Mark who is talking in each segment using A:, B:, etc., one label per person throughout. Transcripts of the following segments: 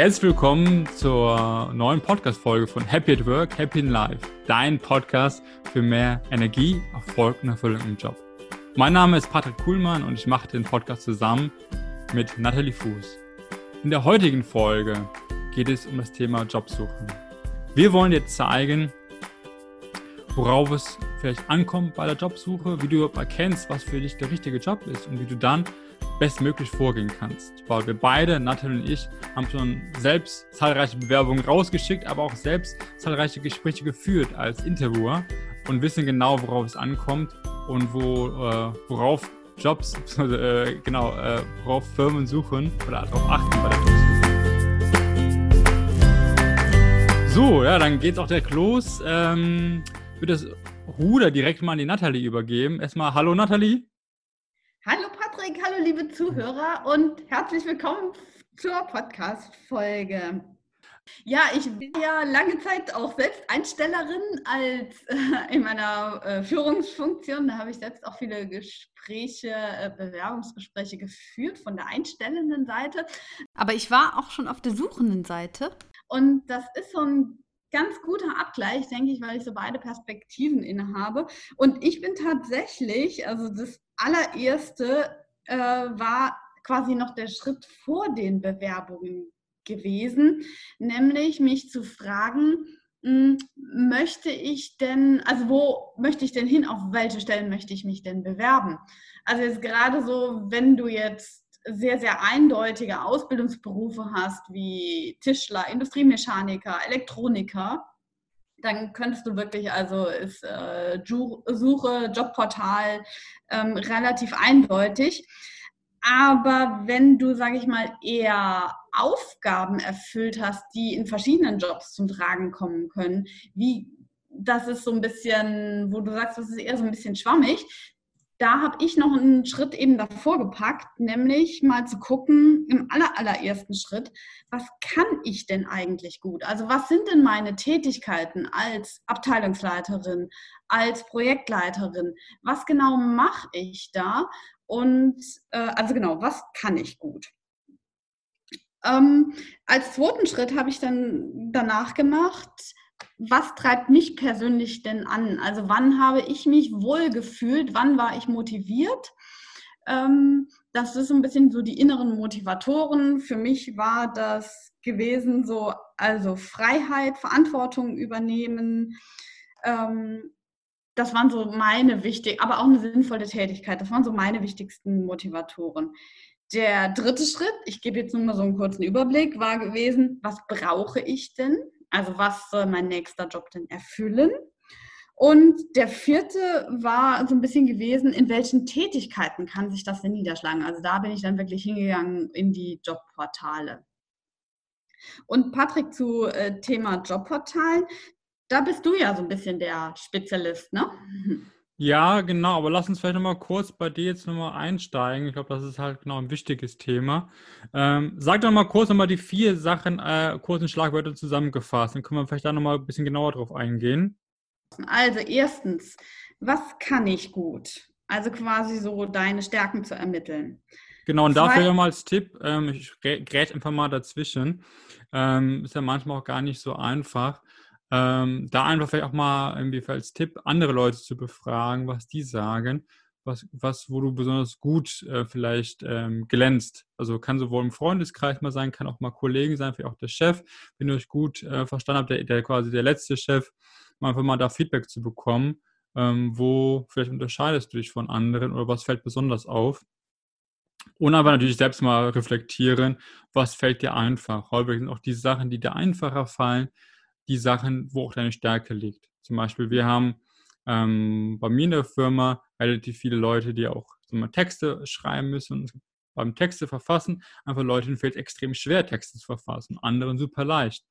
A: Herzlich willkommen zur neuen Podcast-Folge von Happy at Work, Happy in Life, dein Podcast für mehr Energie, Erfolg und Erfüllung im Job. Mein Name ist Patrick Kuhlmann und ich mache den Podcast zusammen mit Nathalie Fuß. In der heutigen Folge geht es um das Thema Jobsuche. Wir wollen dir zeigen, worauf es vielleicht ankommt bei der Jobsuche, wie du erkennst, was für dich der richtige Job ist und wie du dann bestmöglich vorgehen kannst. Weil wir beide, Nathalie und ich, haben schon selbst zahlreiche Bewerbungen rausgeschickt, aber auch selbst zahlreiche Gespräche geführt als Interviewer und wissen genau, worauf es ankommt und wo, äh, worauf Jobs, äh, genau, äh, worauf Firmen suchen oder darauf achten bei der. So, ja, dann geht's auch direkt los. Ähm, ich würde das Ruder direkt mal an die Nathalie übergeben. Erstmal, hallo Nathalie.
B: Hallo Patrick, hallo liebe Zuhörer und herzlich willkommen zur Podcast-Folge. Ja, ich bin ja lange Zeit auch selbst Einstellerin als äh, in meiner äh, Führungsfunktion. Da habe ich selbst auch viele Gespräche, äh, Bewerbungsgespräche geführt von der einstellenden Seite.
C: Aber ich war auch schon auf der suchenden Seite.
B: Und das ist so ein ganz guter Abgleich, denke ich, weil ich so beide Perspektiven innehabe. Und ich bin tatsächlich, also das allererste äh, war quasi noch der Schritt vor den Bewerbungen gewesen, nämlich mich zu fragen, hm, möchte ich denn, also wo möchte ich denn hin, auf welche Stellen möchte ich mich denn bewerben? Also jetzt gerade so, wenn du jetzt sehr, sehr eindeutige Ausbildungsberufe hast, wie Tischler, Industriemechaniker, Elektroniker, dann könntest du wirklich, also ist äh, Suche, Jobportal ähm, relativ eindeutig. Aber wenn du, sage ich mal, eher Aufgaben erfüllt hast, die in verschiedenen Jobs zum Tragen kommen können, wie das ist so ein bisschen, wo du sagst, das ist eher so ein bisschen schwammig, da habe ich noch einen Schritt eben davor gepackt, nämlich mal zu gucken, im aller, allerersten Schritt, was kann ich denn eigentlich gut? Also was sind denn meine Tätigkeiten als Abteilungsleiterin, als Projektleiterin? Was genau mache ich da? Und äh, also genau, was kann ich gut? Ähm, als zweiten Schritt habe ich dann danach gemacht, was treibt mich persönlich denn an? Also wann habe ich mich wohl gefühlt? Wann war ich motiviert? Ähm, das ist so ein bisschen so die inneren Motivatoren. Für mich war das gewesen so, also Freiheit, Verantwortung übernehmen. Ähm, das waren so meine wichtig, aber auch eine sinnvolle Tätigkeit. Das waren so meine wichtigsten Motivatoren. Der dritte Schritt, ich gebe jetzt nur mal so einen kurzen Überblick, war gewesen, was brauche ich denn? Also was soll mein nächster Job denn erfüllen? Und der vierte war so ein bisschen gewesen, in welchen Tätigkeiten kann sich das denn niederschlagen? Also da bin ich dann wirklich hingegangen in die Jobportale. Und Patrick zu äh, Thema Jobportalen, da bist du ja so ein bisschen der Spezialist, ne?
A: Ja, genau, aber lass uns vielleicht nochmal kurz bei dir jetzt nochmal einsteigen. Ich glaube, das ist halt genau ein wichtiges Thema. Ähm, sag doch mal kurz nochmal die vier Sachen, äh, kurzen Schlagwörter zusammengefasst. Dann können wir vielleicht da nochmal ein bisschen genauer drauf eingehen.
B: Also erstens, was kann ich gut? Also quasi so deine Stärken zu ermitteln.
A: Genau, und dafür nochmal als Tipp, ähm, ich grätsch einfach mal dazwischen. Ähm, ist ja manchmal auch gar nicht so einfach ähm, da einfach vielleicht auch mal irgendwie als Tipp, andere Leute zu befragen, was die sagen, was, was wo du besonders gut äh, vielleicht ähm, glänzt. Also kann sowohl im Freundeskreis mal sein, kann auch mal Kollegen sein, vielleicht auch der Chef, wenn ihr euch gut äh, verstanden habt, der, der quasi der letzte Chef, einfach mal da Feedback zu bekommen, ähm, wo vielleicht unterscheidest du dich von anderen oder was fällt besonders auf. Und aber natürlich selbst mal reflektieren, was fällt dir einfach. Häufig sind auch die Sachen, die dir einfacher fallen, die Sachen, wo auch deine Stärke liegt. Zum Beispiel, wir haben ähm, bei mir in der Firma relativ viele Leute, die auch mal, Texte schreiben müssen und beim Texte verfassen, einfach Leuten fällt extrem schwer, Texte zu verfassen, anderen super leicht.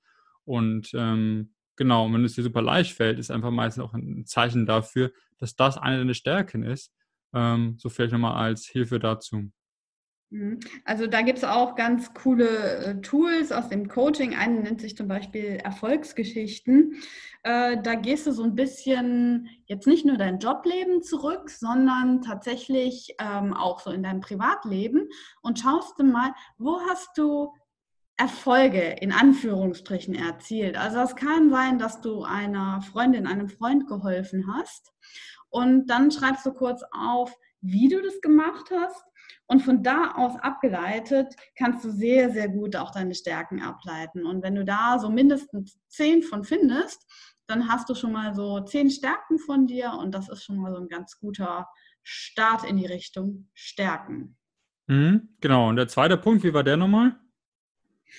A: Und ähm, genau, wenn es dir super leicht fällt, ist einfach meistens auch ein Zeichen dafür, dass das eine deiner Stärken ist. Ähm, so vielleicht nochmal als Hilfe dazu.
B: Mhm. Also da gibt es auch ganz coole äh, Tools aus dem Coaching. Einen nennt sich zum Beispiel Erfolgsgeschichten. Äh, da gehst du so ein bisschen jetzt nicht nur dein Jobleben zurück, sondern tatsächlich ähm, auch so in dein Privatleben und schaust du mal, wo hast du Erfolge in Anführungsstrichen erzielt. Also es kann sein, dass du einer Freundin, einem Freund geholfen hast und dann schreibst du kurz auf, wie du das gemacht hast und von da aus abgeleitet kannst du sehr, sehr gut auch deine Stärken ableiten. Und wenn du da so mindestens zehn von findest, dann hast du schon mal so zehn Stärken von dir und das ist schon mal so ein ganz guter Start in die Richtung Stärken.
A: Mhm, genau. Und der zweite Punkt, wie war der nochmal?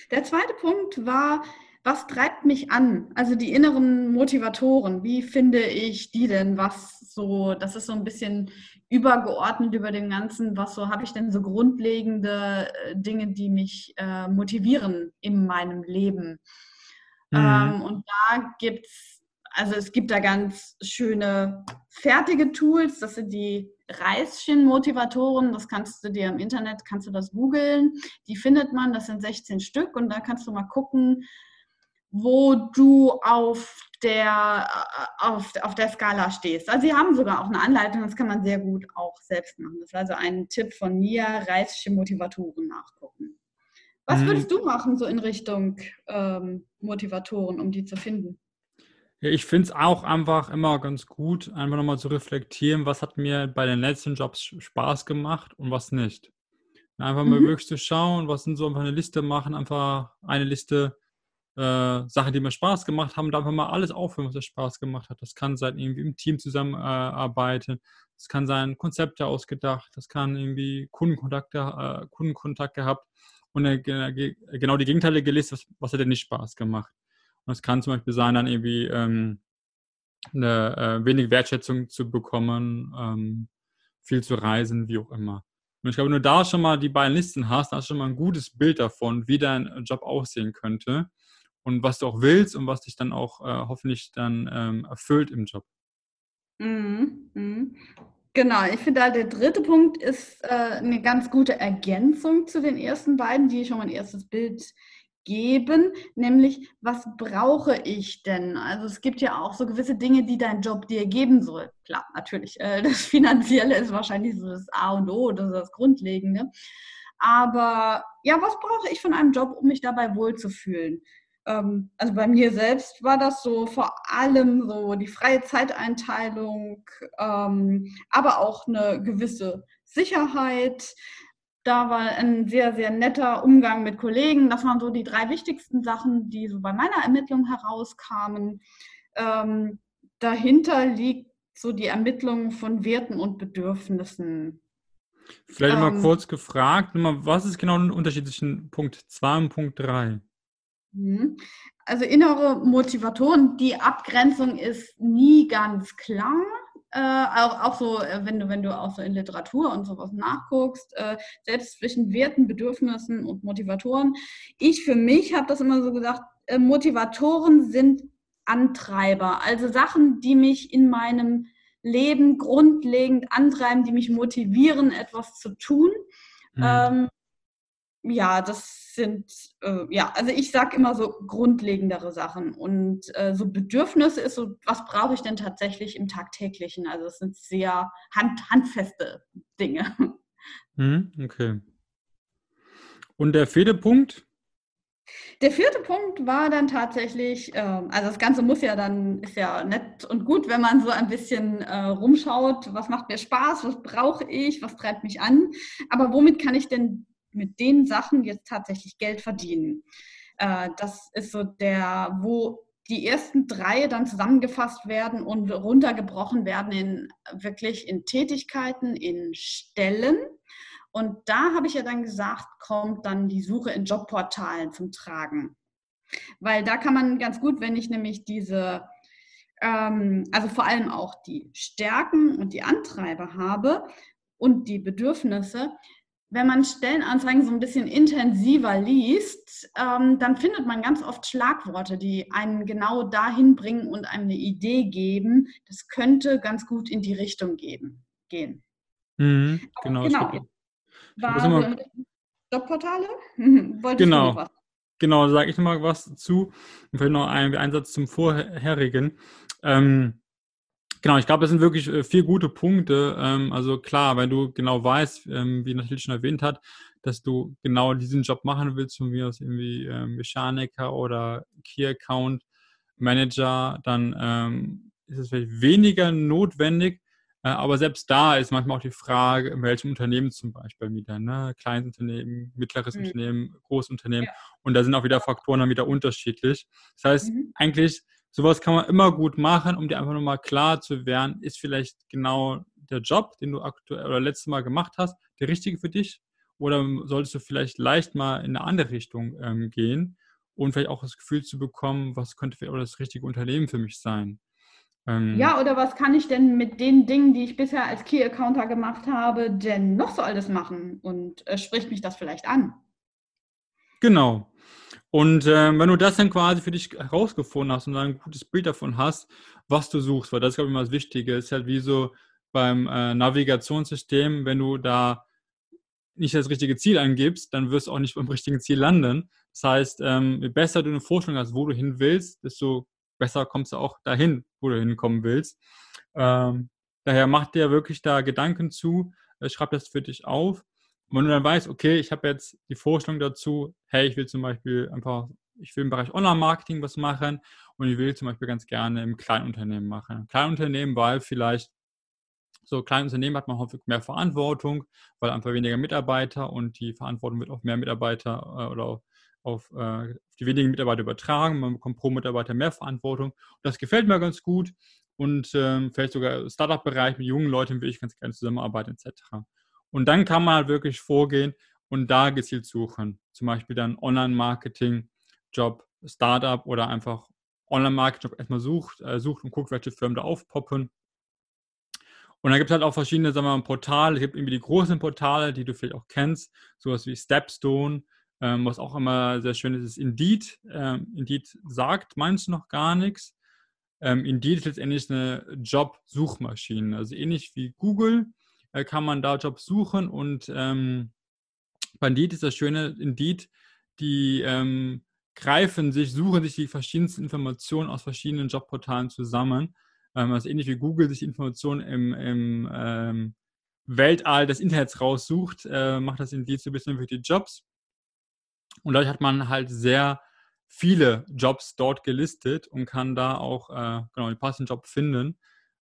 B: Der zweite Punkt war, was treibt mich an? Also die inneren Motivatoren, wie finde ich die denn? Was so, das ist so ein bisschen übergeordnet über dem Ganzen, was so habe ich denn so grundlegende äh, Dinge, die mich äh, motivieren in meinem Leben? Mhm. Ähm, und da gibt es, also es gibt da ganz schöne fertige Tools, das sind die Reischen-Motivatoren, das kannst du dir im Internet, kannst du das googeln, die findet man, das sind 16 Stück und da kannst du mal gucken, wo du auf der, äh, auf, auf der Skala stehst. Also sie haben sogar auch eine Anleitung, das kann man sehr gut auch selbst machen. Das ist also ein Tipp von mir, Reisische Motivatoren nachgucken. Was mhm. würdest du machen so in Richtung ähm, Motivatoren, um die zu finden?
A: Ja, ich finde es auch einfach immer ganz gut, einfach nochmal zu reflektieren, was hat mir bei den letzten Jobs Spaß gemacht und was nicht. Einfach mal mhm. wirklich zu schauen, was sind so einfach eine Liste machen, einfach eine Liste äh, Sachen, die mir Spaß gemacht haben, da einfach mal alles aufhören, was mir Spaß gemacht hat. Das kann sein, irgendwie im Team zusammenarbeiten, äh, das kann sein, Konzepte ausgedacht, das kann irgendwie Kundenkontakte, äh, Kundenkontakt gehabt und genau die Gegenteile gelesen, was, was hat denn nicht Spaß gemacht. Und es kann zum Beispiel sein, dann irgendwie ähm, eine äh, wenig Wertschätzung zu bekommen, ähm, viel zu reisen, wie auch immer. Und ich glaube, du da schon mal die beiden Listen hast, dann hast du schon mal ein gutes Bild davon, wie dein Job aussehen könnte und was du auch willst und was dich dann auch äh, hoffentlich dann ähm, erfüllt im Job.
B: Mhm. Mhm. Genau, ich finde, der dritte Punkt ist äh, eine ganz gute Ergänzung zu den ersten beiden, die schon mal ein erstes Bild geben, nämlich was brauche ich denn? Also es gibt ja auch so gewisse Dinge, die dein Job dir geben soll. Klar, natürlich, äh, das Finanzielle ist wahrscheinlich so das A und O, das ist das Grundlegende. Aber ja, was brauche ich von einem Job, um mich dabei wohlzufühlen? Ähm, also bei mir selbst war das so vor allem so die freie Zeiteinteilung, ähm, aber auch eine gewisse Sicherheit. Da war ein sehr, sehr netter Umgang mit Kollegen. Das waren so die drei wichtigsten Sachen, die so bei meiner Ermittlung herauskamen. Ähm, dahinter liegt so die Ermittlung von Werten und Bedürfnissen.
A: Vielleicht ähm, mal kurz gefragt, was ist genau der Unterschied zwischen Punkt 2 und Punkt 3?
B: Mhm. Also innere Motivatoren, die Abgrenzung ist nie ganz klar. Äh, auch, auch so, äh, wenn du, wenn du auch so in Literatur und sowas nachguckst, äh, selbst zwischen Werten, Bedürfnissen und Motivatoren. Ich für mich habe das immer so gesagt, äh, Motivatoren sind Antreiber, also Sachen, die mich in meinem Leben grundlegend antreiben, die mich motivieren, etwas zu tun. Mhm. Ähm, ja, das sind, äh, ja, also ich sage immer so grundlegendere Sachen. Und äh, so Bedürfnisse ist so, was brauche ich denn tatsächlich im Tagtäglichen? Also es sind sehr hand, handfeste Dinge.
A: Hm, okay. Und der vierte Punkt?
B: Der vierte Punkt war dann tatsächlich, ähm, also das Ganze muss ja dann, ist ja nett und gut, wenn man so ein bisschen äh, rumschaut, was macht mir Spaß, was brauche ich, was treibt mich an, aber womit kann ich denn mit den Sachen jetzt tatsächlich Geld verdienen. Äh, das ist so der, wo die ersten drei dann zusammengefasst werden und runtergebrochen werden in wirklich in Tätigkeiten, in Stellen. Und da habe ich ja dann gesagt, kommt dann die Suche in Jobportalen zum Tragen. Weil da kann man ganz gut, wenn ich nämlich diese, ähm, also vor allem auch die Stärken und die Antreiber habe und die Bedürfnisse, wenn man Stellenanzeigen so ein bisschen intensiver liest, ähm, dann findet man ganz oft Schlagworte, die einen genau dahin bringen und einem eine Idee geben. Das könnte ganz gut in die Richtung geben, gehen.
A: Mhm, genau. genau.
B: War so Jobportale?
A: Wolltest genau. Genau, sage ich nochmal was zu. Und vielleicht noch ein Einsatz zum vorherigen. Ähm, Genau, ich glaube, das sind wirklich äh, vier gute Punkte. Ähm, also klar, wenn du genau weißt, ähm, wie natürlich schon erwähnt hat, dass du genau diesen Job machen willst, von mir aus irgendwie ähm, Mechaniker oder Key Account Manager, dann ist es vielleicht weniger notwendig. Äh, aber selbst da ist manchmal auch die Frage, in welchem Unternehmen zum Beispiel wieder, ne? Kleines Unternehmen, mittleres mhm. Unternehmen, großes Unternehmen. Ja. Und da sind auch wieder Faktoren dann wieder unterschiedlich. Das heißt, mhm. eigentlich sowas kann man immer gut machen, um dir einfach nochmal klar zu werden, ist vielleicht genau der Job, den du aktuell oder letztes Mal gemacht hast, der richtige für dich? Oder solltest du vielleicht leicht mal in eine andere Richtung ähm, gehen und vielleicht auch das Gefühl zu bekommen, was könnte vielleicht auch das richtige Unternehmen für mich sein?
B: Ähm, ja, oder was kann ich denn mit den Dingen, die ich bisher als Key Accounter gemacht habe, denn noch so alles machen? Und äh, spricht mich das vielleicht an?
A: Genau. Und äh, wenn du das dann quasi für dich herausgefunden hast und dann ein gutes Bild davon hast, was du suchst, weil das ist, glaube ich, immer das Wichtige, ist halt wie so beim äh, Navigationssystem, wenn du da nicht das richtige Ziel angibst, dann wirst du auch nicht beim richtigen Ziel landen. Das heißt, ähm, je besser du eine Vorstellung hast, wo du hin willst, desto besser kommst du auch dahin, wo du hinkommen willst. Ähm, daher mach dir wirklich da Gedanken zu, äh, schreib das für dich auf wenn du dann weißt, okay, ich habe jetzt die Vorstellung dazu, hey, ich will zum Beispiel einfach, ich will im Bereich Online-Marketing was machen und ich will zum Beispiel ganz gerne im Kleinunternehmen machen. Kleinunternehmen, weil vielleicht so kleine Unternehmen hat man häufig mehr Verantwortung, weil einfach weniger Mitarbeiter und die Verantwortung wird auf mehr Mitarbeiter äh, oder auf, auf äh, die wenigen Mitarbeiter übertragen. Man bekommt pro Mitarbeiter mehr Verantwortung. Und das gefällt mir ganz gut. Und ähm, vielleicht sogar Startup-Bereich mit jungen Leuten will ich ganz gerne zusammenarbeiten etc. Und dann kann man halt wirklich vorgehen und da gezielt suchen. Zum Beispiel dann Online-Marketing, Job, Startup oder einfach Online-Marketing-Job erstmal sucht, äh, sucht und guckt, welche Firmen da aufpoppen. Und dann gibt es halt auch verschiedene sagen wir mal, Portale. Es gibt irgendwie die großen Portale, die du vielleicht auch kennst, sowas wie Stepstone, ähm, was auch immer sehr schön ist, ist Indeed. Ähm, Indeed sagt manchen noch gar nichts. Ähm, Indeed ist letztendlich eine Job-Suchmaschine, also ähnlich wie Google äh, kann man da Jobs suchen und ähm, Indeed ist das Schöne, Indeed, die ähm, greifen sich, suchen sich die verschiedensten Informationen aus verschiedenen Jobportalen zusammen. Ähm, also ähnlich wie Google sich Informationen im, im ähm, Weltall des Internets raussucht, äh, macht das Indeed so ein bisschen für die Jobs. Und dadurch hat man halt sehr viele Jobs dort gelistet und kann da auch äh, genau den passenden Job finden.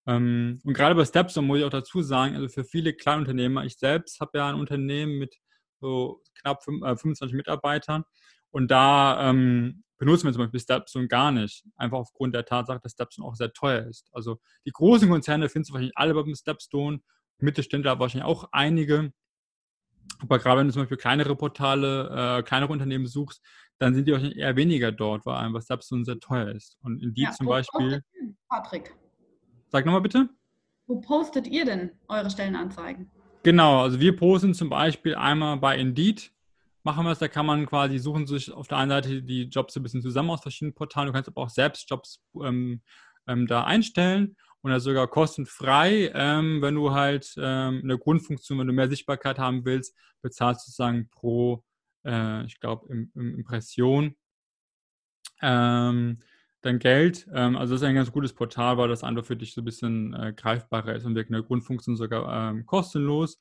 A: Ähm, und gerade bei Stepstone muss ich auch dazu sagen, also für viele Kleinunternehmer, ich selbst habe ja ein Unternehmen mit so knapp 25 äh, Mitarbeitern und da ähm, benutzen wir zum Beispiel Stepstone gar nicht. Einfach aufgrund der Tatsache, dass Stepstone auch sehr teuer ist. Also die großen Konzerne findest du wahrscheinlich alle beim Stepstone, Mittelständler wahrscheinlich auch einige. Aber gerade wenn du zum Beispiel kleinere Portale, äh, kleinere Unternehmen suchst, dann sind die wahrscheinlich eher weniger dort, weil einfach Stepstone sehr teuer ist. Und in die ja, zum Beispiel.
B: Patrick.
A: Sag nochmal bitte.
B: Wo postet ihr denn eure Stellenanzeigen?
A: Genau, also wir posten zum Beispiel einmal bei Indeed, machen wir es, da kann man quasi suchen sich auf der einen Seite die Jobs ein bisschen zusammen aus verschiedenen Portalen, du kannst aber auch selbst Jobs ähm, ähm, da einstellen und das sogar kostenfrei, ähm, wenn du halt ähm, eine Grundfunktion, wenn du mehr Sichtbarkeit haben willst, bezahlst du sozusagen pro, äh, ich glaube, im, im Impression. Ähm, dein Geld. Ähm, also das ist ein ganz gutes Portal, weil das einfach für dich so ein bisschen äh, greifbarer ist und wirklich eine Grundfunktion sogar ähm, kostenlos.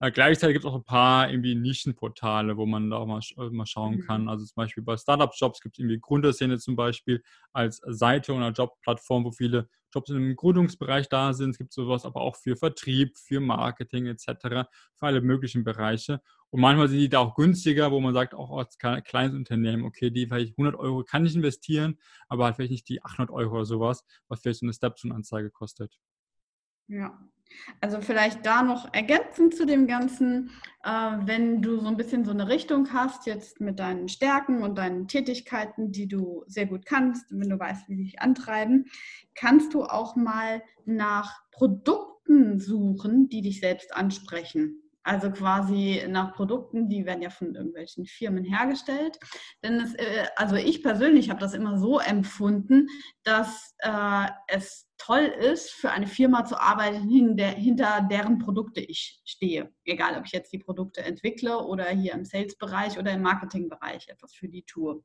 A: Äh, gleichzeitig gibt es auch ein paar irgendwie Nischenportale, wo man da auch mal, äh, mal schauen mhm. kann. Also zum Beispiel bei Startup-Jobs gibt es irgendwie Gründerszene zum Beispiel als Seite oder Jobplattform, wo viele Jobs im Gründungsbereich da sind. Es gibt sowas aber auch für Vertrieb, für Marketing etc., für alle möglichen Bereiche. Und manchmal sind die da auch günstiger, wo man sagt, auch als kleines Unternehmen, okay, die vielleicht 100 Euro kann ich investieren, aber halt vielleicht nicht die 800 Euro oder sowas, was vielleicht so eine Stepstone-Anzeige kostet.
B: Ja, also vielleicht da noch ergänzend zu dem Ganzen, äh, wenn du so ein bisschen so eine Richtung hast, jetzt mit deinen Stärken und deinen Tätigkeiten, die du sehr gut kannst, wenn du weißt, wie sie dich antreiben, kannst du auch mal nach Produkten suchen, die dich selbst ansprechen. Also quasi nach Produkten, die werden ja von irgendwelchen Firmen hergestellt. Denn es, äh, also ich persönlich habe das immer so empfunden, dass äh, es toll ist, für eine Firma zu arbeiten, hinter deren Produkte ich stehe. Egal, ob ich jetzt die Produkte entwickle oder hier im Sales-Bereich oder im Marketing-Bereich etwas für die tue.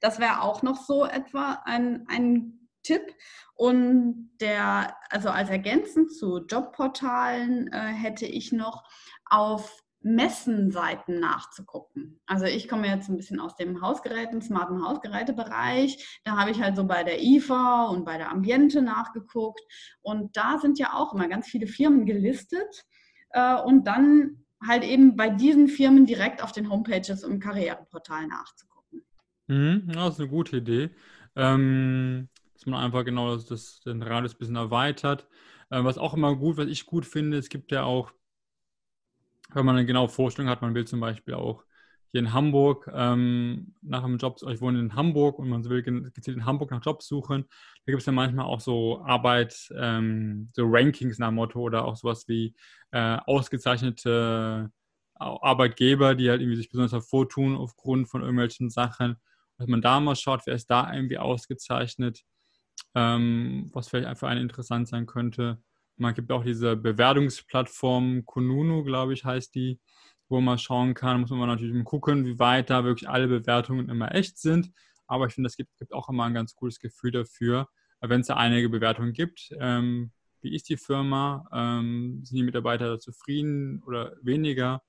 B: Das wäre auch noch so etwa ein, ein Tipp. Und der, also als ergänzend zu Jobportalen äh, hätte ich noch auf Messenseiten nachzugucken. Also ich komme jetzt ein bisschen aus dem Hausgeräten, smarten Hausgerätebereich. Da habe ich halt so bei der IFA und bei der Ambiente nachgeguckt. Und da sind ja auch immer ganz viele Firmen gelistet. Äh, und dann halt eben bei diesen Firmen direkt auf den Homepages im Karriereportal nachzugucken.
A: Mhm, das ist eine gute Idee. Ähm, dass man einfach genau das, das, den Radius ein bisschen erweitert. Äh, was auch immer gut, was ich gut finde, es gibt ja auch wenn man eine genaue Vorstellung hat, man will zum Beispiel auch hier in Hamburg ähm, nach einem Job, ich wohne in Hamburg und man will gezielt in Hamburg nach Jobs suchen, da gibt es ja manchmal auch so Arbeit, ähm, so Rankings nach Motto oder auch sowas wie äh, ausgezeichnete Arbeitgeber, die halt irgendwie sich besonders hervortun aufgrund von irgendwelchen Sachen. Dass man da mal schaut, wer ist da irgendwie ausgezeichnet, ähm, was vielleicht für einen interessant sein könnte. Man gibt auch diese Bewertungsplattform Kununu, glaube ich, heißt die, wo man schauen kann. Muss man natürlich gucken, wie weit da wirklich alle Bewertungen immer echt sind. Aber ich finde, es gibt, gibt, auch immer ein ganz gutes Gefühl dafür, wenn es da einige Bewertungen gibt. Ähm, wie ist die Firma? Ähm, sind die Mitarbeiter zufrieden oder weniger?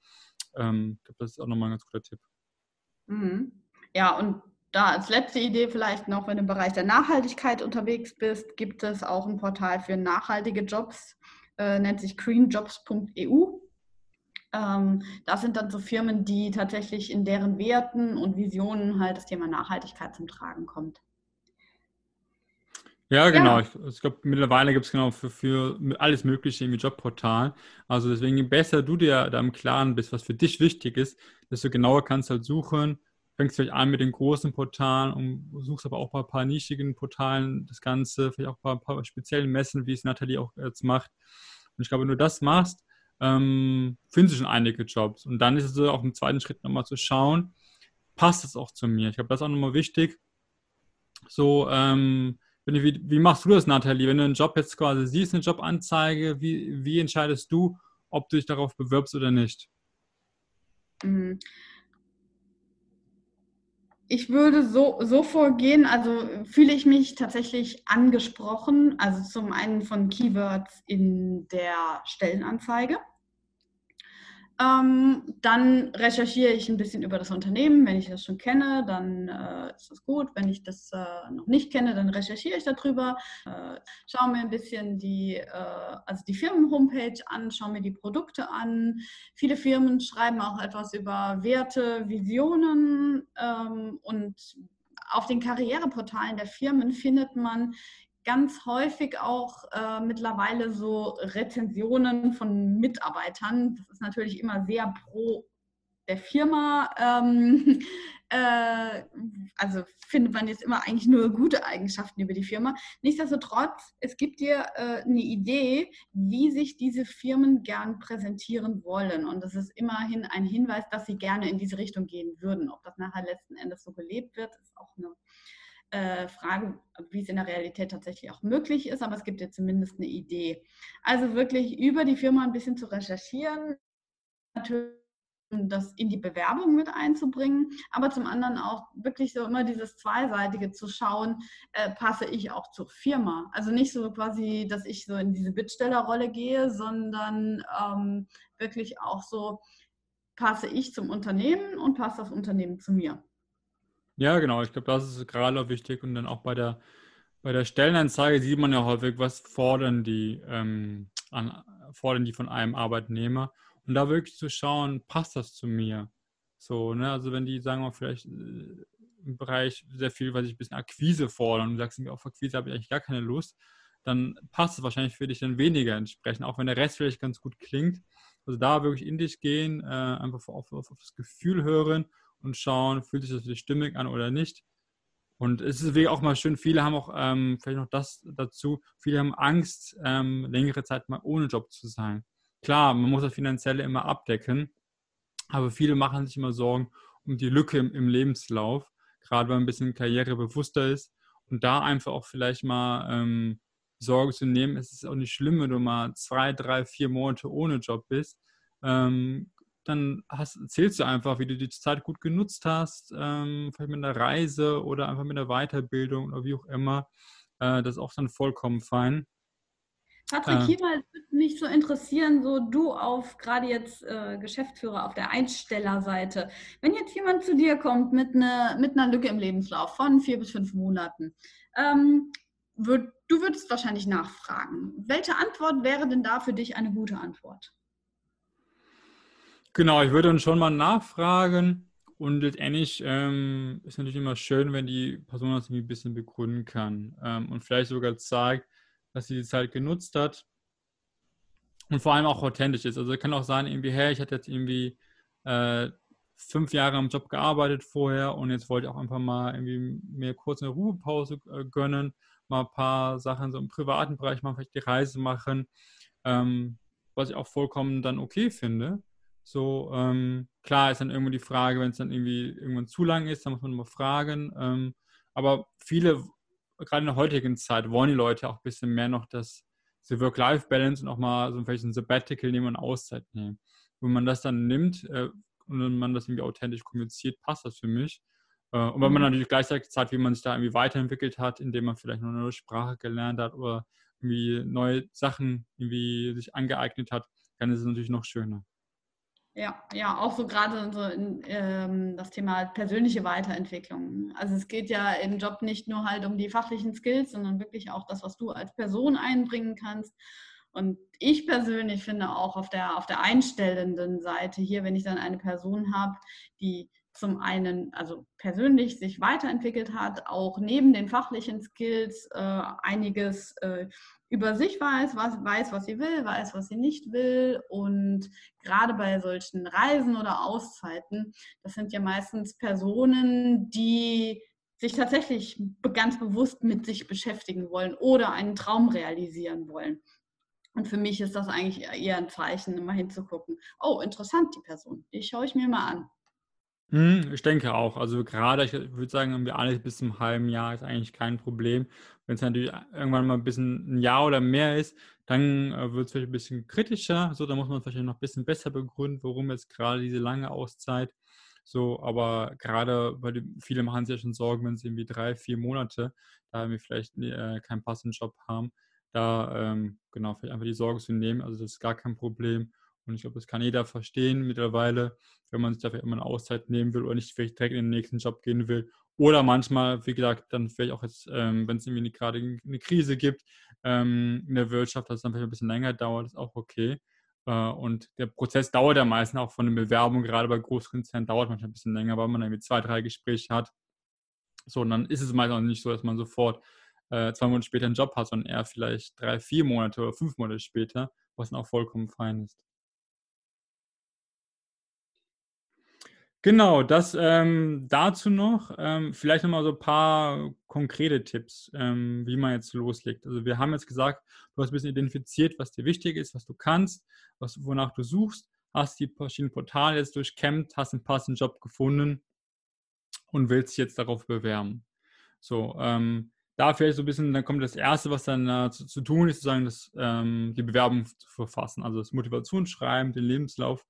A: Ähm, ich glaube, das ist auch nochmal ein ganz guter Tipp.
B: Mhm. Ja, und da als letzte Idee vielleicht noch, wenn du im Bereich der Nachhaltigkeit unterwegs bist, gibt es auch ein Portal für nachhaltige Jobs, äh, nennt sich greenjobs.eu. Ähm, das sind dann so Firmen, die tatsächlich in deren Werten und Visionen halt das Thema Nachhaltigkeit zum Tragen kommt.
A: Ja, genau. Ja. Ich, ich glaube, mittlerweile gibt es genau für, für alles Mögliche irgendwie Jobportal. Also deswegen, je besser du dir da im Klaren bist, was für dich wichtig ist, desto genauer kannst du halt suchen fängst vielleicht an mit den großen Portalen und suchst aber auch bei ein paar nischigen Portalen das Ganze, vielleicht auch bei ein paar speziellen Messen, wie es Nathalie auch jetzt macht. Und ich glaube, wenn du das machst, ähm, findest du schon einige Jobs. Und dann ist es auch im zweiten Schritt nochmal zu schauen, passt das auch zu mir? Ich glaube, das ist auch nochmal wichtig. So, ähm, wie, wie, machst du das, Nathalie? Wenn du einen Job jetzt quasi siehst, eine Jobanzeige, wie, wie entscheidest du, ob du dich darauf bewirbst oder nicht?
B: Ich würde so, so vorgehen, also fühle ich mich tatsächlich angesprochen, also zum einen von Keywords in der Stellenanzeige. Ähm, dann recherchiere ich ein bisschen über das Unternehmen. Wenn ich das schon kenne, dann äh, ist das gut. Wenn ich das äh, noch nicht kenne, dann recherchiere ich darüber. Äh, schaue mir ein bisschen die, äh, also die Firmen-Homepage an, schaue mir die Produkte an. Viele Firmen schreiben auch etwas über Werte, Visionen ähm, und auf den Karriereportalen der Firmen findet man ganz häufig auch äh, mittlerweile so Rezensionen von Mitarbeitern. Das ist natürlich immer sehr pro der Firma. Ähm, äh, also findet man jetzt immer eigentlich nur gute Eigenschaften über die Firma. Nichtsdestotrotz, es gibt dir äh, eine Idee, wie sich diese Firmen gern präsentieren wollen. Und das ist immerhin ein Hinweis, dass sie gerne in diese Richtung gehen würden. Ob das nachher letzten Endes so gelebt wird, ist auch eine äh, fragen, wie es in der Realität tatsächlich auch möglich ist, aber es gibt ja zumindest eine Idee. Also wirklich über die Firma ein bisschen zu recherchieren, natürlich das in die Bewerbung mit einzubringen, aber zum anderen auch wirklich so immer dieses Zweiseitige zu schauen, äh, passe ich auch zur Firma. Also nicht so quasi, dass ich so in diese Bittstellerrolle gehe, sondern ähm, wirklich auch so, passe ich zum Unternehmen und passt das Unternehmen zu mir.
A: Ja, genau. Ich glaube, das ist gerade auch wichtig. Und dann auch bei der, bei der Stellenanzeige sieht man ja häufig, was fordern die, ähm, an, fordern die von einem Arbeitnehmer. Und da wirklich zu schauen, passt das zu mir? So, ne? Also wenn die, sagen wir vielleicht äh, im Bereich sehr viel, weil ich ein bisschen Akquise fordern und du sagst mir, auf Akquise habe ich eigentlich gar keine Lust, dann passt es wahrscheinlich für dich dann weniger entsprechend, auch wenn der Rest vielleicht ganz gut klingt. Also da wirklich in dich gehen, äh, einfach auf, auf, auf das Gefühl hören und schauen, fühlt sich das für dich stimmig an oder nicht. Und es ist wirklich auch mal schön, viele haben auch ähm, vielleicht noch das dazu, viele haben Angst, ähm, längere Zeit mal ohne Job zu sein. Klar, man muss das Finanzielle immer abdecken, aber viele machen sich immer Sorgen um die Lücke im, im Lebenslauf, gerade wenn man ein bisschen karrierebewusster ist und da einfach auch vielleicht mal ähm, Sorge zu nehmen. Es ist auch nicht schlimm, wenn du mal zwei, drei, vier Monate ohne Job bist. Ähm, dann hast, erzählst du einfach, wie du die Zeit gut genutzt hast, ähm, vielleicht mit einer Reise oder einfach mit einer Weiterbildung oder wie auch immer. Äh, das ist auch dann vollkommen fein.
B: Patrick, äh, hier mal würde mich so interessieren, so du auf gerade jetzt äh, Geschäftsführer auf der Einstellerseite. Wenn jetzt jemand zu dir kommt mit, ne, mit einer Lücke im Lebenslauf von vier bis fünf Monaten, ähm, würd, du würdest wahrscheinlich nachfragen. Welche Antwort wäre denn da für dich eine gute Antwort?
A: Genau, ich würde dann schon mal nachfragen und letztendlich ähm, ist natürlich immer schön, wenn die Person das irgendwie ein bisschen begründen kann ähm, und vielleicht sogar zeigt, dass sie die Zeit genutzt hat und vor allem auch authentisch ist. Also kann auch sein, irgendwie, hey, ich hatte jetzt irgendwie äh, fünf Jahre am Job gearbeitet vorher und jetzt wollte ich auch einfach mal irgendwie mir kurz eine Ruhepause äh, gönnen, mal ein paar Sachen so im privaten Bereich mal vielleicht die Reise machen, ähm, was ich auch vollkommen dann okay finde. So, ähm, klar ist dann irgendwo die Frage, wenn es dann irgendwie irgendwann zu lang ist, dann muss man mal fragen. Ähm, aber viele gerade in der heutigen Zeit wollen die Leute auch ein bisschen mehr noch das, diese Work-Life-Balance und auch mal so vielleicht ein Sabbatical nehmen und Auszeit nehmen. Wenn man das dann nimmt äh, und man das irgendwie authentisch kommuniziert, passt das für mich. Äh, und wenn man mhm. natürlich gleichzeitig zeigt, wie man sich da irgendwie weiterentwickelt hat, indem man vielleicht noch eine neue Sprache gelernt hat oder irgendwie neue Sachen irgendwie sich angeeignet hat, dann ist es natürlich noch schöner.
B: Ja, ja, auch so gerade so in, ähm, das Thema persönliche Weiterentwicklung. Also es geht ja im Job nicht nur halt um die fachlichen Skills, sondern wirklich auch das, was du als Person einbringen kannst. Und ich persönlich finde auch auf der, auf der einstellenden Seite hier, wenn ich dann eine Person habe, die zum einen, also persönlich sich weiterentwickelt hat, auch neben den fachlichen Skills äh, einiges äh, über sich weiß, was, weiß, was sie will, weiß, was sie nicht will. Und gerade bei solchen Reisen oder Auszeiten, das sind ja meistens Personen, die sich tatsächlich ganz bewusst mit sich beschäftigen wollen oder einen Traum realisieren wollen. Und für mich ist das eigentlich eher ein Zeichen, immer hinzugucken. Oh, interessant, die Person. Die schaue ich mir mal an.
A: Hm, ich denke auch. Also gerade, ich würde sagen, wir alle bis zum halben Jahr ist eigentlich kein Problem. Wenn es natürlich irgendwann mal ein bisschen ein Jahr oder mehr ist, dann äh, wird es vielleicht ein bisschen kritischer. So, da muss man vielleicht noch ein bisschen besser begründen, warum jetzt gerade diese lange Auszeit. So, aber gerade, weil viele machen sich ja schon Sorgen, wenn sie irgendwie drei, vier Monate, da wir vielleicht äh, keinen passenden Job haben, da ähm, genau vielleicht einfach die Sorge zu nehmen. Also das ist gar kein Problem. Und ich glaube, das kann jeder verstehen mittlerweile, wenn man sich dafür immer eine Auszeit nehmen will oder nicht vielleicht direkt in den nächsten Job gehen will. Oder manchmal, wie gesagt, dann vielleicht auch jetzt, ähm, wenn es irgendwie gerade eine Krise gibt ähm, in der Wirtschaft, dass es dann vielleicht ein bisschen länger dauert, ist auch okay. Äh, und der Prozess dauert ja meistens auch von der Bewerbung, gerade bei Großkonzernen, dauert manchmal ein bisschen länger, weil man irgendwie zwei, drei Gespräche hat. So, und dann ist es meistens auch nicht so, dass man sofort äh, zwei Monate später einen Job hat, sondern eher vielleicht drei, vier Monate oder fünf Monate später, was dann auch vollkommen fein ist. Genau, das ähm, dazu noch. Ähm, vielleicht nochmal so ein paar konkrete Tipps, ähm, wie man jetzt loslegt. Also wir haben jetzt gesagt, du hast ein bisschen identifiziert, was dir wichtig ist, was du kannst, was, wonach du suchst, hast die verschiedenen Portale jetzt durchkämmt, hast einen passenden Job gefunden und willst dich jetzt darauf bewerben. So, ähm, da vielleicht so ein bisschen, dann kommt das Erste, was dann äh, zu, zu, tun ist, sozusagen das, ähm, die Bewerbung zu verfassen, also das Motivationsschreiben, den Lebenslauf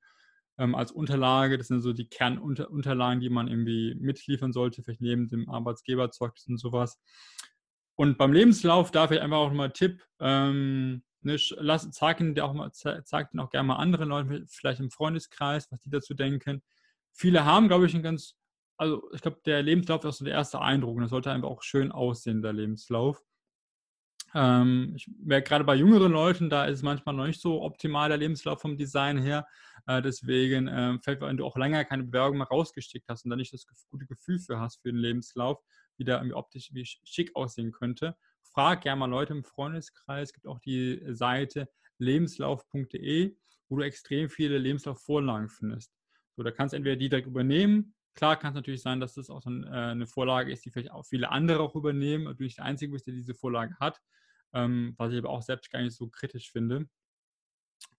A: ähm, als Unterlage. Das sind so die Kernunterlagen, die man irgendwie mitliefern sollte, vielleicht neben dem Arbeitsgeberzeugnis und sowas. Und beim Lebenslauf darf ich einfach auch nochmal Tipp, ähm, ne, lass, zeig ihn auch mal, zeig ihn auch gerne mal anderen Leuten, vielleicht im Freundeskreis, was die dazu denken. Viele haben, glaube ich, einen ganz, also ich glaube, der Lebenslauf ist so der erste Eindruck und das sollte einfach auch schön aussehen, der Lebenslauf. Ähm, ich merke gerade bei jüngeren Leuten, da ist es manchmal noch nicht so optimal der Lebenslauf vom Design her. Äh, deswegen, äh, vielleicht, wenn du auch länger keine Bewerbung mehr rausgeschickt hast und da nicht das gute Gefühl für hast für den Lebenslauf, wie der irgendwie optisch wie schick aussehen könnte, frag gerne mal Leute im Freundeskreis. Es gibt auch die Seite lebenslauf.de, wo du extrem viele Lebenslaufvorlagen findest. So, da kannst du entweder die direkt übernehmen. Klar kann es natürlich sein, dass das auch so äh, eine Vorlage ist, die vielleicht auch viele andere auch übernehmen und du nicht der Einzige bist, der diese Vorlage hat ähm, was ich aber auch selbst gar nicht so kritisch finde.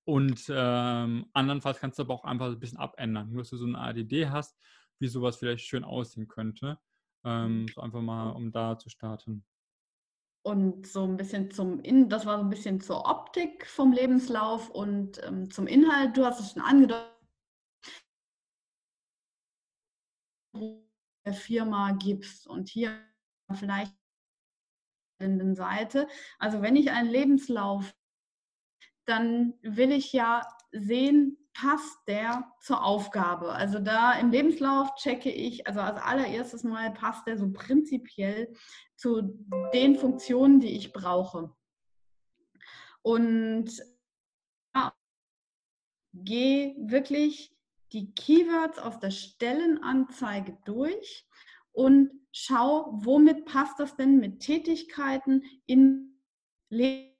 A: Und ähm, andernfalls kannst du aber auch einfach ein bisschen abändern, nur dass du so eine Art Idee hast, wie sowas vielleicht schön aussehen könnte. Ähm, so einfach mal, um da zu starten.
B: Und so ein bisschen zum In das war so ein bisschen zur Optik vom Lebenslauf und ähm, zum Inhalt. Du hast es schon angedeutet. der Firma gibst und hier vielleicht Seite. Also wenn ich einen Lebenslauf, dann will ich ja sehen, passt der zur Aufgabe. Also da im Lebenslauf checke ich, also als allererstes mal passt der so prinzipiell zu den Funktionen, die ich brauche. Und ja, gehe wirklich die Keywords aus der Stellenanzeige durch und schau, womit passt das denn mit Tätigkeiten in Le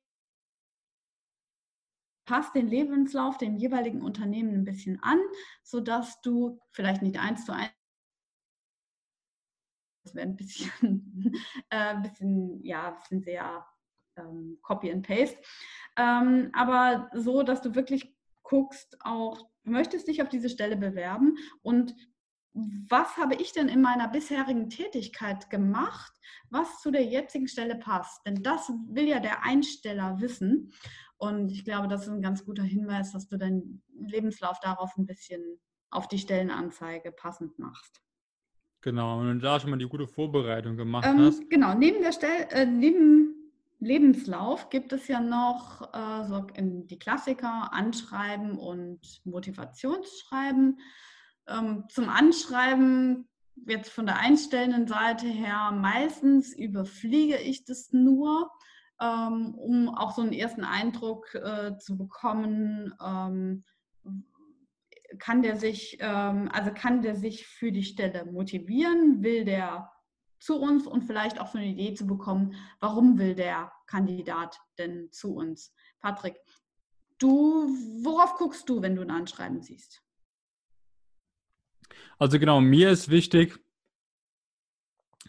B: passt den Lebenslauf dem jeweiligen Unternehmen ein bisschen an, sodass du vielleicht nicht eins zu eins das wäre ein bisschen, äh, bisschen, ja, ein bisschen sehr ähm, Copy and Paste. Ähm, aber so, dass du wirklich guckst, auch, möchtest dich auf diese Stelle bewerben und was habe ich denn in meiner bisherigen Tätigkeit gemacht, was zu der jetzigen Stelle passt? Denn das will ja der Einsteller wissen. Und ich glaube, das ist ein ganz guter Hinweis, dass du deinen Lebenslauf darauf ein bisschen auf die Stellenanzeige passend machst.
A: Genau, und da schon mal die gute Vorbereitung gemacht
B: ähm,
A: hast.
B: Genau, neben der Stelle, äh, neben Lebenslauf gibt es ja noch äh, so die Klassiker Anschreiben und Motivationsschreiben. Ähm, zum Anschreiben jetzt von der einstellenden Seite her, meistens überfliege ich das nur, ähm, um auch so einen ersten Eindruck äh, zu bekommen. Ähm, kann der sich, ähm, also kann der sich für die Stelle motivieren? Will der zu uns und vielleicht auch so eine Idee zu bekommen, warum will der Kandidat denn zu uns? Patrick, du, worauf guckst du, wenn du ein Anschreiben siehst?
A: Also genau, mir ist wichtig,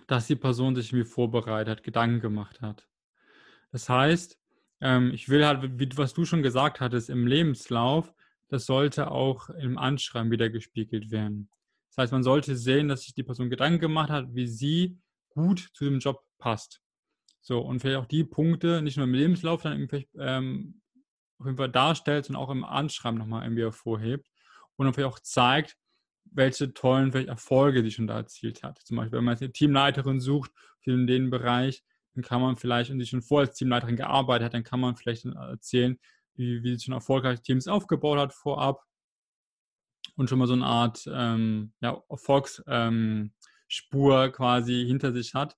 A: dass die Person sich irgendwie vorbereitet, Gedanken gemacht hat. Das heißt, ähm, ich will halt, wie, was du schon gesagt hattest, im Lebenslauf, das sollte auch im Anschreiben wieder gespiegelt werden. Das heißt, man sollte sehen, dass sich die Person Gedanken gemacht hat, wie sie gut zu dem Job passt. So, und vielleicht auch die Punkte, nicht nur im Lebenslauf, dann ähm, auf jeden Fall darstellt, sondern auch im Anschreiben nochmal irgendwie hervorhebt und vielleicht auch zeigt, welche tollen vielleicht Erfolge sie schon da erzielt hat. Zum Beispiel, wenn man jetzt eine Teamleiterin sucht für den Bereich, dann kann man vielleicht, und sie schon vorher als Teamleiterin gearbeitet hat, dann kann man vielleicht erzählen, wie, wie sie schon erfolgreich Teams aufgebaut hat vorab und schon mal so eine Art ähm, ja, Erfolgsspur ähm, quasi hinter sich hat.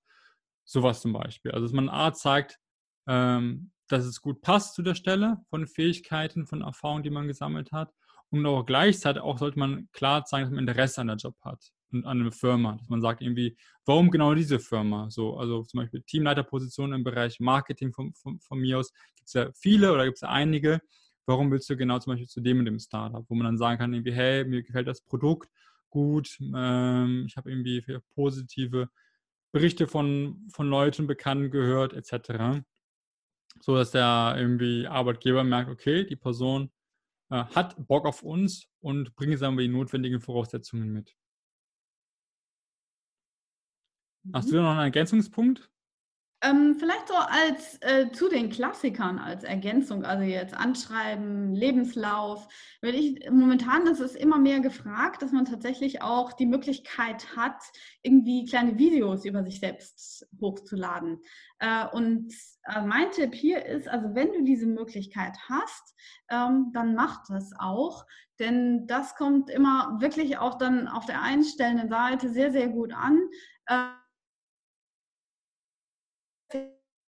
A: Sowas zum Beispiel. Also, dass man eine Art zeigt, ähm, dass es gut passt zu der Stelle von Fähigkeiten, von Erfahrungen, die man gesammelt hat und auch gleichzeitig auch sollte man klar zeigen, dass man Interesse an der Job hat und an einer Firma. Dass man sagt irgendwie, warum genau diese Firma? So, also zum Beispiel Teamleiterpositionen im Bereich Marketing von, von, von mir aus gibt es ja viele oder gibt es ja einige. Warum willst du genau zum Beispiel zu dem und dem Startup? Wo man dann sagen kann, irgendwie, hey, mir gefällt das Produkt gut, ähm, ich habe irgendwie positive Berichte von, von Leuten bekannt gehört, etc. So dass der irgendwie Arbeitgeber merkt, okay, die Person hat Bock auf uns und bringt sagen wir die notwendigen Voraussetzungen mit. Mhm. Hast du noch einen Ergänzungspunkt?
B: Ähm, vielleicht so als äh, zu den Klassikern als Ergänzung, also jetzt Anschreiben, Lebenslauf, weil ich momentan ist es immer mehr gefragt, dass man tatsächlich auch die Möglichkeit hat, irgendwie kleine Videos über sich selbst hochzuladen. Äh, und äh, mein Tipp hier ist, also wenn du diese Möglichkeit hast, ähm, dann mach das auch, denn das kommt immer wirklich auch dann auf der einstellenden Seite sehr, sehr gut an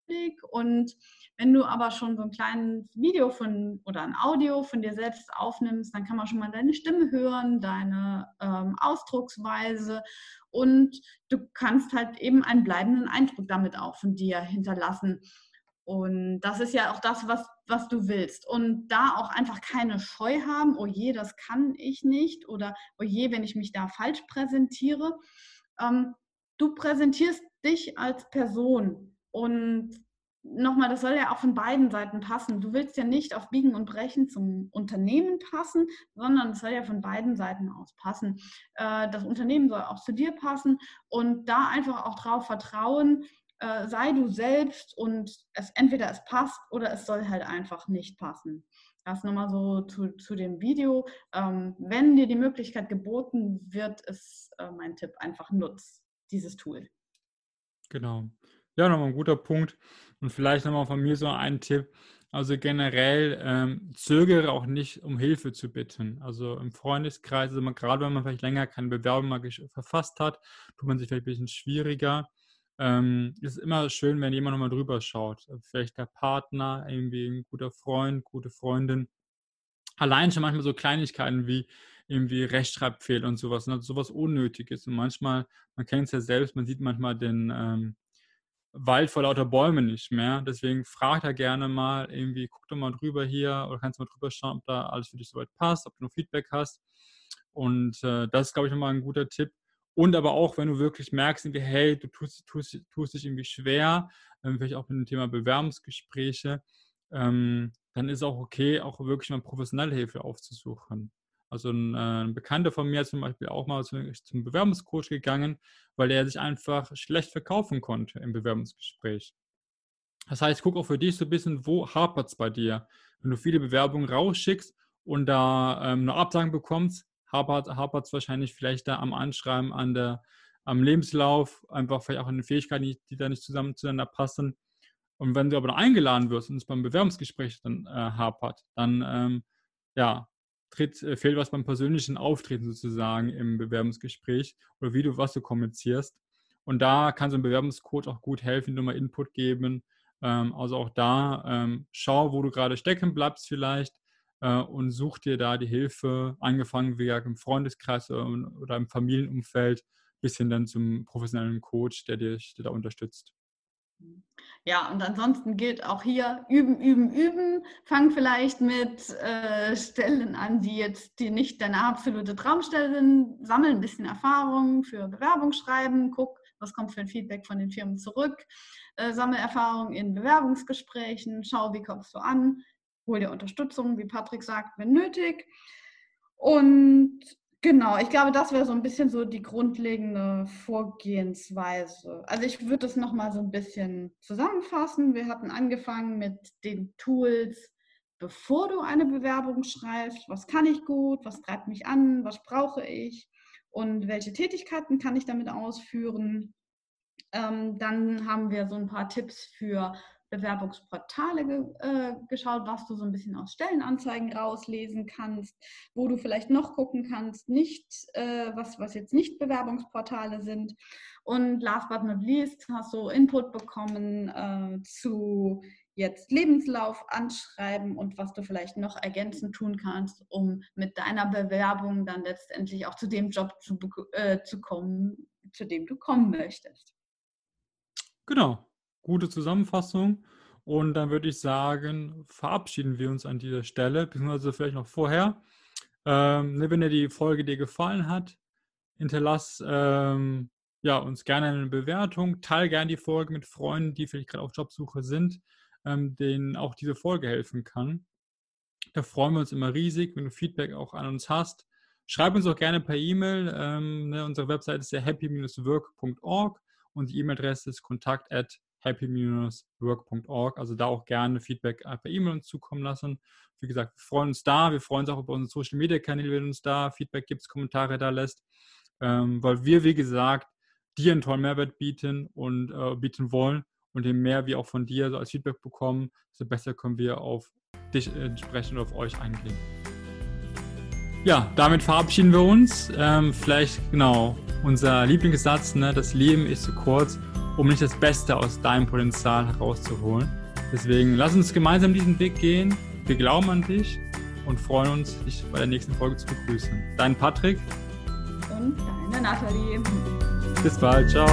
B: äh, und wenn du aber schon so ein kleines Video von oder ein Audio von dir selbst aufnimmst, dann kann man schon mal deine Stimme hören, deine ähm, Ausdrucksweise und du kannst halt eben einen bleibenden Eindruck damit auch von dir hinterlassen. Und das ist ja auch das, was, was du willst. Und da auch einfach keine Scheu haben, oh je, das kann ich nicht oder oh je, wenn ich mich da falsch präsentiere. Ähm, du präsentierst dich als Person und nochmal, das soll ja auch von beiden Seiten passen. Du willst ja nicht auf Biegen und Brechen zum Unternehmen passen, sondern es soll ja von beiden Seiten aus passen. Äh, das Unternehmen soll auch zu dir passen und da einfach auch drauf vertrauen, äh, sei du selbst und es entweder es passt oder es soll halt einfach nicht passen. Das nochmal so zu, zu dem Video. Ähm, wenn dir die Möglichkeit geboten wird, ist äh, mein Tipp einfach nutz dieses Tool.
A: Genau. Ja, nochmal ein guter Punkt. Und vielleicht nochmal von mir so ein Tipp. Also generell ähm, zögere auch nicht, um Hilfe zu bitten. Also im Freundeskreis, also man, gerade wenn man vielleicht länger keine Bewerbung mal verfasst hat, tut man sich vielleicht ein bisschen schwieriger. Ähm, ist immer schön, wenn jemand nochmal drüber schaut. Vielleicht der Partner, irgendwie ein guter Freund, gute Freundin. Allein schon manchmal so Kleinigkeiten wie irgendwie Rechtschreibfehler und sowas, ne? sowas Unnötiges. Und manchmal, man kennt es ja selbst, man sieht manchmal den, ähm, Wald vor lauter Bäumen nicht mehr. Deswegen frag da gerne mal irgendwie, guck doch mal drüber hier oder kannst mal drüber schauen, ob da alles für dich soweit passt, ob du noch Feedback hast. Und äh, das ist, glaube ich, nochmal ein guter Tipp. Und aber auch, wenn du wirklich merkst, irgendwie, hey, du tust, tust, tust dich irgendwie schwer, ähm, vielleicht auch mit dem Thema Bewerbungsgespräche, ähm, dann ist auch okay, auch wirklich mal professionelle Hilfe aufzusuchen. Also ein, äh, ein Bekannter von mir zum Beispiel auch mal zu, zum Bewerbungscoach gegangen, weil er sich einfach schlecht verkaufen konnte im Bewerbungsgespräch. Das heißt, guck auch für dich so ein bisschen, wo hapert es bei dir? Wenn du viele Bewerbungen rausschickst und da ähm, eine Absagen bekommst, hapert es wahrscheinlich vielleicht da am Anschreiben, an der, am Lebenslauf, einfach vielleicht auch an den Fähigkeiten, die, die da nicht zusammen zueinander passen. Und wenn du aber eingeladen wirst und es beim Bewerbungsgespräch dann äh, hapert, dann ähm, ja, tritt, äh, fehlt was beim persönlichen Auftreten sozusagen im Bewerbungsgespräch oder wie du was du kommunizierst. Und da kann so ein Bewerbungscode auch gut helfen, nur mal Input geben. Ähm, also auch da ähm, schau, wo du gerade stecken bleibst vielleicht äh, und such dir da die Hilfe, angefangen wie im Freundeskreis oder im Familienumfeld, bis hin dann zum professionellen Coach, der dich der da unterstützt.
B: Ja, und ansonsten gilt auch hier üben, üben, üben. Fang vielleicht mit äh, Stellen an, die jetzt die nicht deine absolute Traumstelle sind. Sammel ein bisschen Erfahrung für Bewerbungsschreiben. Guck, was kommt für ein Feedback von den Firmen zurück. Äh, sammel Erfahrung in Bewerbungsgesprächen. Schau, wie kommst du an. Hol dir Unterstützung, wie Patrick sagt, wenn nötig. Und Genau, ich glaube, das wäre so ein bisschen so die grundlegende Vorgehensweise. Also ich würde es nochmal so ein bisschen zusammenfassen. Wir hatten angefangen mit den Tools, bevor du eine Bewerbung schreibst. Was kann ich gut? Was treibt mich an? Was brauche ich? Und welche Tätigkeiten kann ich damit ausführen? Ähm, dann haben wir so ein paar Tipps für Bewerbungsportale ge äh, geschaut, was du so ein bisschen aus Stellenanzeigen rauslesen kannst, wo du vielleicht noch gucken kannst, nicht, äh, was, was jetzt nicht Bewerbungsportale sind. Und last but not least hast du Input bekommen äh, zu jetzt Lebenslauf anschreiben und was du vielleicht noch ergänzend tun kannst, um mit deiner Bewerbung dann letztendlich auch zu dem Job zu, äh, zu kommen, zu dem du kommen möchtest.
A: Genau gute Zusammenfassung. Und dann würde ich sagen, verabschieden wir uns an dieser Stelle, beziehungsweise vielleicht noch vorher. Ähm, ne, wenn dir die Folge dir gefallen hat, hinterlass ähm, ja, uns gerne eine Bewertung, teile gerne die Folge mit Freunden, die vielleicht gerade auf Jobsuche sind, ähm, denen auch diese Folge helfen kann. Da freuen wir uns immer riesig, wenn du Feedback auch an uns hast. Schreib uns auch gerne per E-Mail. Ähm, ne, unsere Website ist ja happy-work.org und die E-Mail-Adresse ist kontakt happy-work.org. Also da auch gerne Feedback per E-Mail uns zukommen lassen. Wie gesagt, wir freuen uns da. Wir freuen uns auch über unsere Social Media Kanäle, wenn uns da Feedback gibt, Kommentare da lässt. Ähm, weil wir, wie gesagt, dir einen tollen Mehrwert bieten und äh, bieten wollen. Und je mehr wir auch von dir so als Feedback bekommen, desto besser können wir auf dich entsprechend auf euch eingehen. Ja, damit verabschieden wir uns. Ähm, vielleicht genau unser Lieblingssatz, ne, das Leben ist zu kurz, um nicht das Beste aus deinem Potenzial herauszuholen. Deswegen lass uns gemeinsam diesen Weg gehen. Wir glauben an dich und freuen uns, dich bei der nächsten Folge zu begrüßen. Dein Patrick
B: und deine Nathalie.
A: Bis bald, ciao.